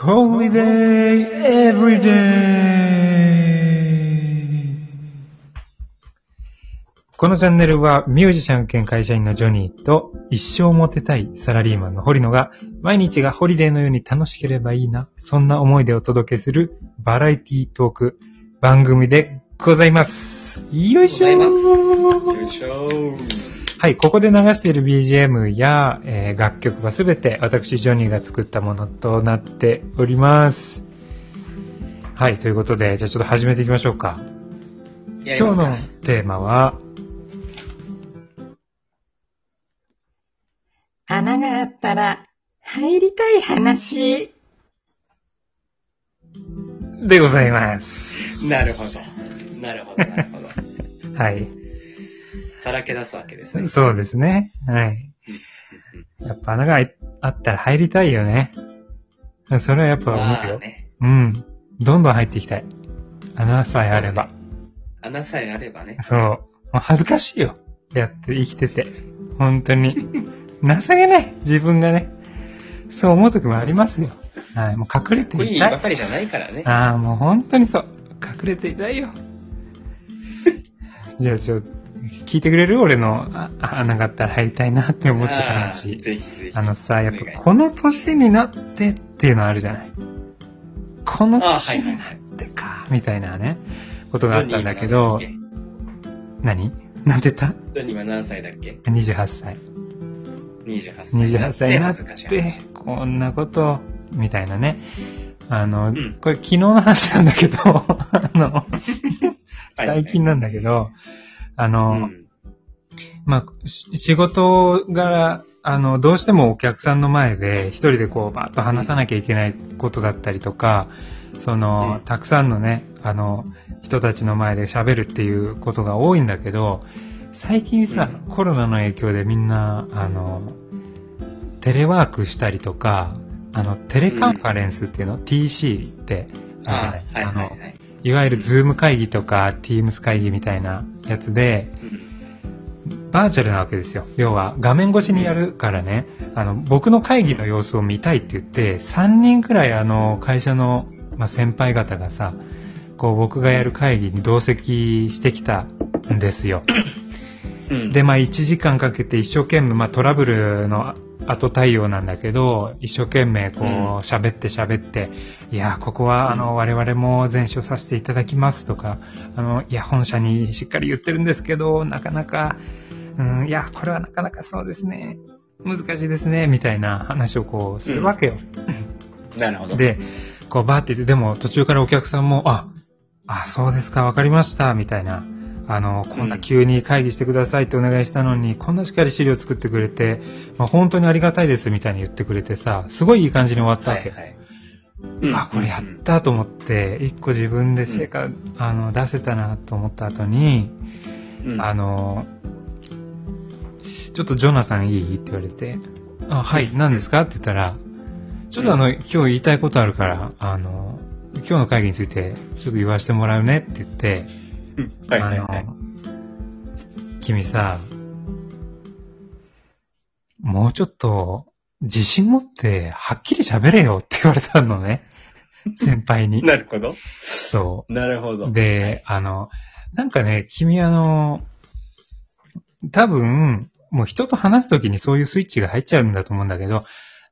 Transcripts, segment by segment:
Holiday Everyday このチャンネルはミュージシャン兼会社員のジョニーと一生モテたいサラリーマンの堀野が毎日がホリデーのように楽しければいいな、そんな思いでお届けするバラエティトーク番組でございます。よいしょー。よいしょはい、ここで流している BGM や、えー楽曲はすべて私ジョニーが作ったものとなっております。はい、ということで、じゃあちょっと始めていきましょうか。今日の。テーマは、穴があったら入りたい話。でございます。なるほど。なるほど、なるほど。はい。さらけ出すわけですね。そうですね。はい。やっぱ穴があったら入りたいよね。それはやっぱ思うよ。まあね。うん。どんどん入っていきたい。穴さえあれば。穴さえあればね。そう。恥ずかしいよ。やって生きてて。本当に。情けない。自分がね。そう思う時もありますよ。はい。もう隠れてこいいいたい。ばかりじゃないからね。ああ、もう本当にそう。隠れていたいよ。じゃあちょっと、聞いてくれる俺のあ穴があったら入りたいなって思ってた話。ぜひぜひ。あのさ、やっぱこの年になってっていうのあるじゃない。このあ年になはいはいはいってか、みたいなね、ことがあったんだけどニー、は何なんて言った？何歳だっけ ?28 歳。?28 歳。28歳になって話、こんなこと、みたいなね。あの、んこれ昨日の話なんだけど、あの、はい最近なんだけど、あうの、ん。まあ、し仕事柄、あの、どうしてもお客さんの前で一人でこう、バーッと話さなきゃいけないことだったりとか、その、うん。たくさんのね、あの、人たちの前で喋るっていうことが多いんだけど、最近さ、うん。コロナの影響でみんな、あの、テレワークしたりとか、あの、テレカンファレンスっていうの、TC ってああはいはいあのはい。いわゆる Zoom 会議とか、Teams 会議みたいなやつで、うんバーチャルなわけですよ。要は画面越しにやるからね、あの、僕の会議の様子を見たいって言って、3人くらいあの、会社の、まあ、先輩方がさ、こう僕がやる会議に同席してきたんですよ。うん。で、まあ1時間かけて一生懸命、まあトラブルの後対応なんだけど、一生懸命こううん喋って喋って、いや、ここはあの我々も前処させていただきますとか、あの、いや、本社にしっかり言ってるんですけど、なかなか、うん、いや、これはなかなかそうですね。難しいですね、みたいな話をこうするわけよ。なるほど。で、こうバーって言って、でも途中からお客さんも、あ、あ、そうですか、わかりました、みたいな。あの、こんな急に会議してくださいってお願いしたのに、こんなしっかり資料作ってくれて、まあ、本当にありがたいです、みたいに言ってくれてさ、すごいいい感じに終わったわけ。はいはい。うん。あ、これやったと思って、一個自分で成果、あの、出せたなと思った後に、うん。あの、ちょっとジョナサンいい？って言われて、あ、はい、何ですか？って言ったら、ちょっとあの、今日言いたいことあるから、あの、今日の会議についてちょっと言わせてもらうねって言って、うんはいはいはい君さ、もうちょっと自信持ってはっきり喋れよって言われたのね。先輩に。なるほど。そなるほど。う。で、あの、なんかね、君あの、多分、もう人と話すときにそういうスイッチが入っちゃうんだと思うんだけど、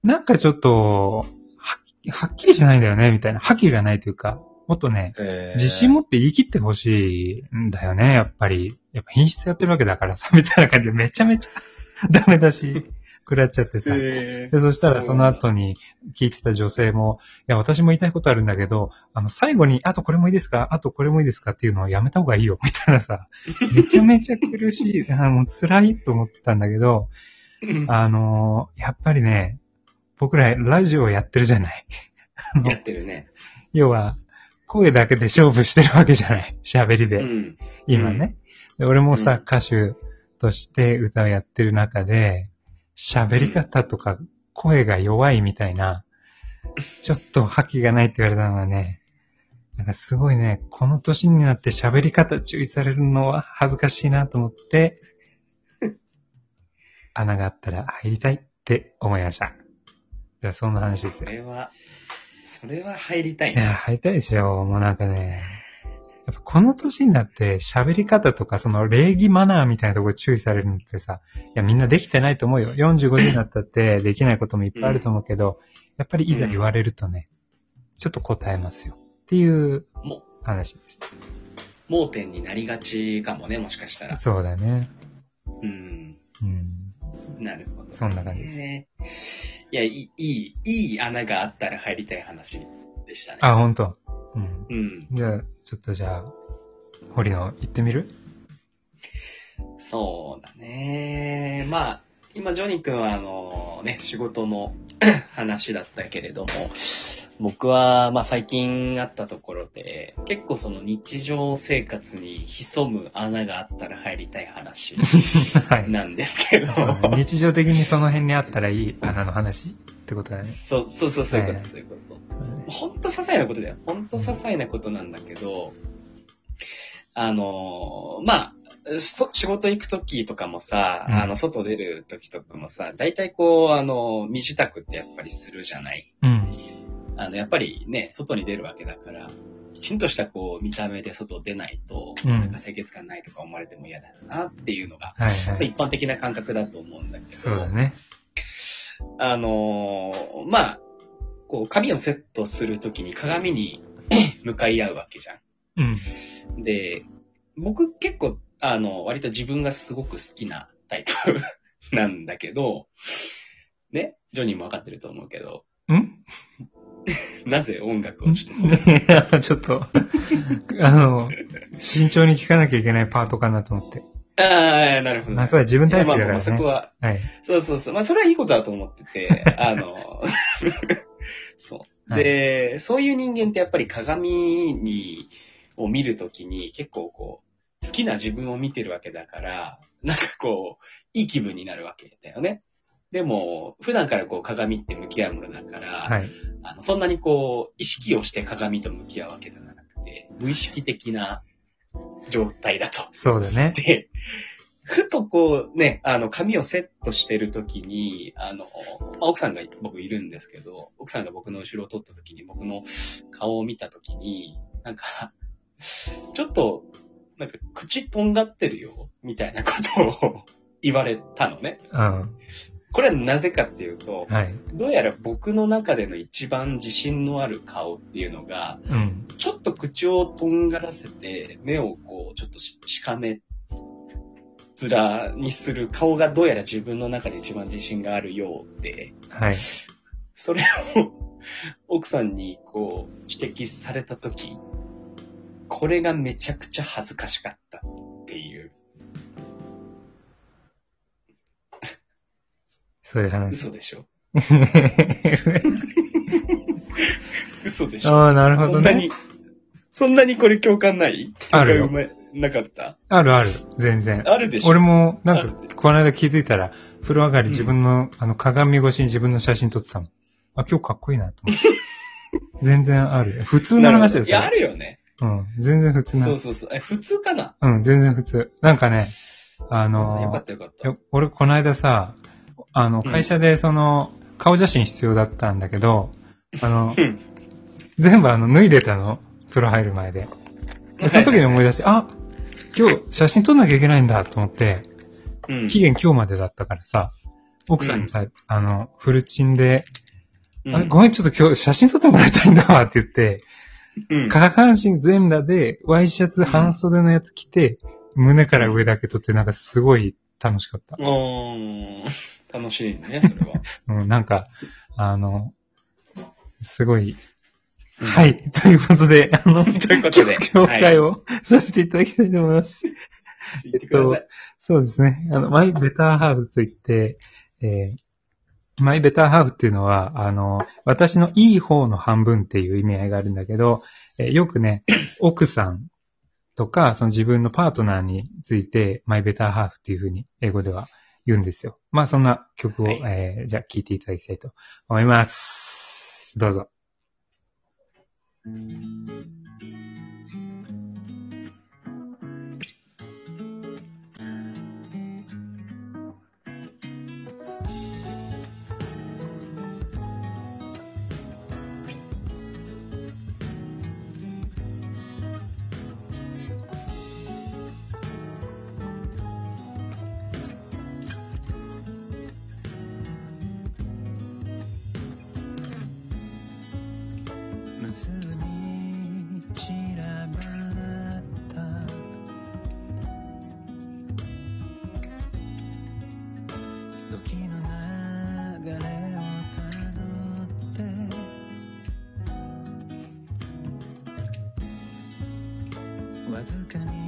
なんかちょっと、ははっきりしないんだよね、みたいな。覇気がないというか、もっとね、えー。自信持って言い切ってほしいんだよね、やっぱり。やっぱ品質やってるわけだからさ、みたいな感じで。めちゃめちゃ ダメだし、食らっちゃってさ。えで、そしたらその後に聞いてた女性も、いや、私も言いたいことあるんだけど、あの、最後に、あとこれもいいですか？あとこれもいいですか？っていうのをやめた方がいいよ、みたいなさ、めちゃめちゃ苦しい、あ もう辛いと思ったんだけど、ーあのやっぱりね、僕らラジオやってるじゃない。やってるね。要は、声だけで勝負してるわけじゃない。喋りで。うん。今ね。で俺もさ、うん歌手として歌をやってる中で、喋り方とか声が弱いみたいな、ちょっと覇気がないって言われたのはね、なんかすごいね、この年になって喋り方注意されるのは恥ずかしいなと思って、穴があったら入りたいって思いました。じゃあそんな話ですよ。それは、それは入りたいいや、な。入りたいですよ。もうなんかね、やっぱこの年になって喋り方とかその礼儀マナーみたいなところ注意されるのってさ、いやみんなできてないと思うよ。45歳になったって できないこともいっぱいあると思うけど、やっぱりいざ言われるとね、ちょっと答えますよ。っていうも話です。う、盲点になりがちかもね、もしかしたら。そうだね。うん。うん。なるほど、そんな感じですす。いや、いい、いい、いい穴があったら入りたい話でしたね。あ、ほんと。うん。うん。じゃあ、ちょっとじゃあ、堀野行ってみる？そうだね。まあ、今、ジョニー君は、あの、ね、仕事の 話だったけれども、僕は、まあ、最近あったところで、結構その日常生活に潜む穴があったら入りたい話 はい。なんですけど、そうね日常的にその辺にあったらいい穴の話？ってことだね。そう、そうそう、そういうこと、はいそういうこと。ほんと些細なことだよ。ほんと些細なことなんだけど、あのーまあ、そ仕事行くときとかもさ、うんあの、外出るときとかもさ、大体こう、あの、身支度ってやっぱりするじゃない？うん。あの、やっぱりね、外に出るわけだから、きちんとしたこう、見た目で外出ないと、うんなんか清潔感ないとか思われても嫌だよなっていうのが、はいはい。一般的な感覚だと思うんだけど、そうだね。あのーまあ、こう、髪をセットするときに鏡に 向かい合うわけじゃうん。ん。で、僕結構、あの、割と自分がすごく好きなタイプなんだけど、ね、ジョニーもわかってると思うけど、ん？なぜ音楽をちょっと ちょっと、あの、慎重に聞かなきゃいけないパートかなと思って。ああ、なるほど。まあ、それは自分大好きだからまあまあそこね。は、はい。そうそうそう。まあ、それはいいことだと思ってて、あの、そう。で、そういう人間ってやっぱり鏡に、を見るときに結構こう、好きな自分を見てるわけだから、なんかこう、いい気分になるわけだよね。でも、普段からこう鏡って向き合うものだから、はい。あのそんなにこう、意識をして鏡と向き合うわけではなくて、無意識的な状態だと。そうだね。で、ふとこうね、あの、髪をセットしてるときに、あの、まあ奥さんが僕いるんですけど、奥さんが僕の後ろを撮ったときに、僕の顔を見たときに、なんか、ちょっと、なんか、口とんがってるよ、みたいなことを言われたのね。うん。これはなぜかっていうと、はい。どうやら僕の中での一番自信のある顔っていうのが、うん。ちょっと口をとんがらせて、目をこう、ちょっとししかめ面にする顔がどうやら自分の中で一番自信があるようで、はい。それを奥さんにこう、指摘されたとき、これがめちゃくちゃ恥ずかしかったっそういう話。嘘でしょ？嘘でしょ？ああ、なるほどね。そんなに、そんなにこれ共感ない？あるよなかった？あるある。全然。あるでしょ？俺も、なんあか、この間気づいたら、風呂上がり自分の、あの、鏡越しに自分の写真撮ってたの。あ、今日かっこいいなと思って。全然あるよ。普通の話ですいや、あるよね。うん。全然普通なそう。そうそう。え、普通かな？うん、全然普通。なんかね、あのよかったよかった。俺、この間さ、あの、うん会社でその、顔写真必要だったんだけど、あのう、ん。全部あの、脱いでたの。風呂入る前で。でその時に思い出して、あ、今日写真撮んなきゃいけないんだと思って、うん。期限今日までだったからさ、奥さんにさ、あの、フルチンで、うんあごめん、ちょっと今日写真撮ってもらいたいんだわって言って、うん。下半身全裸で、ワイシャツ半袖のやつ着て、胸から上だけ撮って、なんかすごい楽しかった。うーん。楽しいね、それは。うん、なんか、あの、すごい、うんは。い。ということで、あの、ということで紹介をさせていただきたいと思います。言ってください。そうですね。あの、マイベターハーフといって、えーマイベターハーフっていうのは、あの、私のいい方の半分っていう意味合いがあるんだけど、えーよくね、奥さんとか、その自分のパートナーについて、マイベターハーフっていうふうに英語では言うんですよ。まあ、そんな曲を、はいえーじゃあ聴いていただきたいと思います。どうぞ。わずかに